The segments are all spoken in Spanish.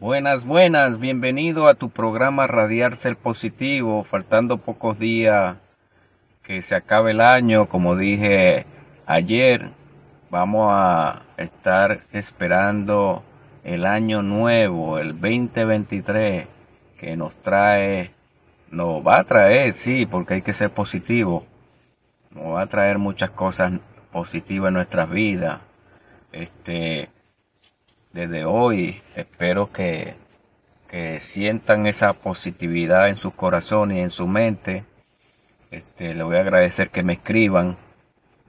Buenas, buenas, bienvenido a tu programa Radiar Ser Positivo, faltando pocos días que se acabe el año, como dije ayer, vamos a estar esperando el año nuevo, el 2023, que nos trae, nos va a traer, sí, porque hay que ser positivo, nos va a traer muchas cosas positivas en nuestras vidas. Este, desde hoy espero que, sientan esa positividad en sus corazones y en su mente. Este, le voy a agradecer que me escriban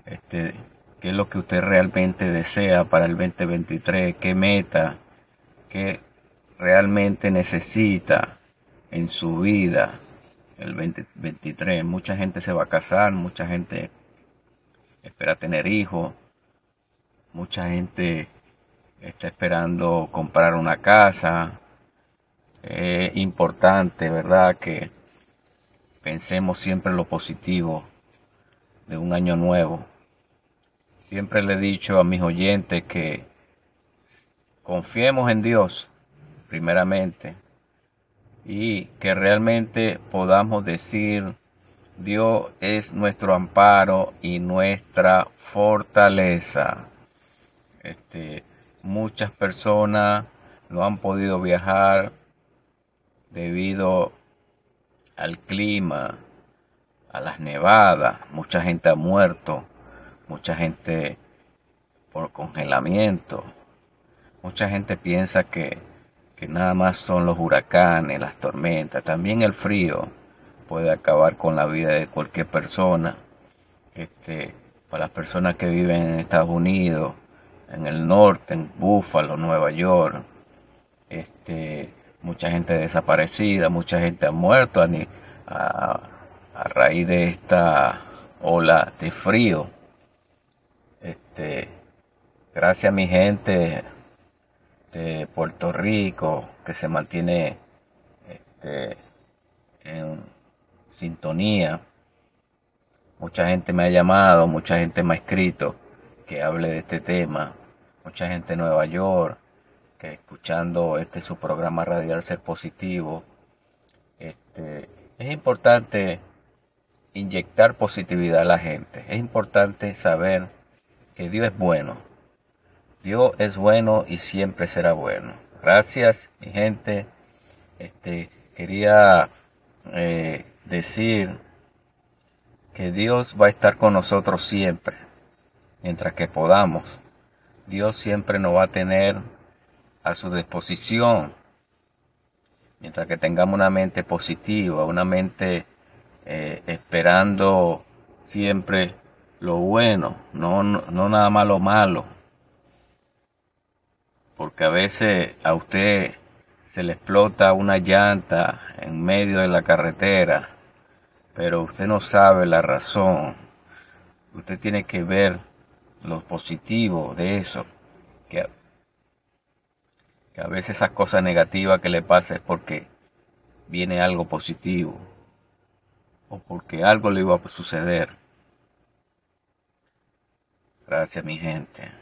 este, qué es lo que usted realmente desea para el 2023, qué meta, qué realmente necesita en su vida el 2023. Mucha gente se va a casar, mucha gente espera tener hijos, mucha gente está esperando comprar una casa. Es importante, ¿verdad? Que pensemos siempre lo positivo de un año nuevo. Siempre le he dicho a mis oyentes que confiemos en Dios, primeramente, y que realmente podamos decir, Dios es nuestro amparo y nuestra fortaleza. Este, Muchas personas no han podido viajar debido al clima, a las nevadas. Mucha gente ha muerto, mucha gente por congelamiento. Mucha gente piensa que, que nada más son los huracanes, las tormentas. También el frío puede acabar con la vida de cualquier persona. Este, para las personas que viven en Estados Unidos, en el norte, en Búfalo, Nueva York. Este, mucha gente desaparecida, mucha gente ha muerto a, raíz de esta ola de frío. Este, gracias a mi gente de Puerto Rico que se mantiene este, en sintonía. Mucha gente me ha llamado, mucha gente me ha escrito que hable de este tema mucha gente en Nueva York que escuchando este su programa radial ser positivo este, es importante inyectar positividad a la gente. Es importante saber que Dios es bueno. Dios es bueno y siempre será bueno. Gracias mi gente. Este quería eh, decir que Dios va a estar con nosotros siempre mientras que podamos Dios siempre nos va a tener a su disposición. Mientras que tengamos una mente positiva, una mente eh, esperando siempre lo bueno, no, no, nada más lo malo. Porque a veces a usted se le explota una llanta en medio de la carretera, pero usted no sabe la razón. Usted tiene que ver lo positivo de eso, que, que a veces esas cosas negativas que le pasa es porque viene algo positivo o porque algo le iba a suceder. Gracias mi gente.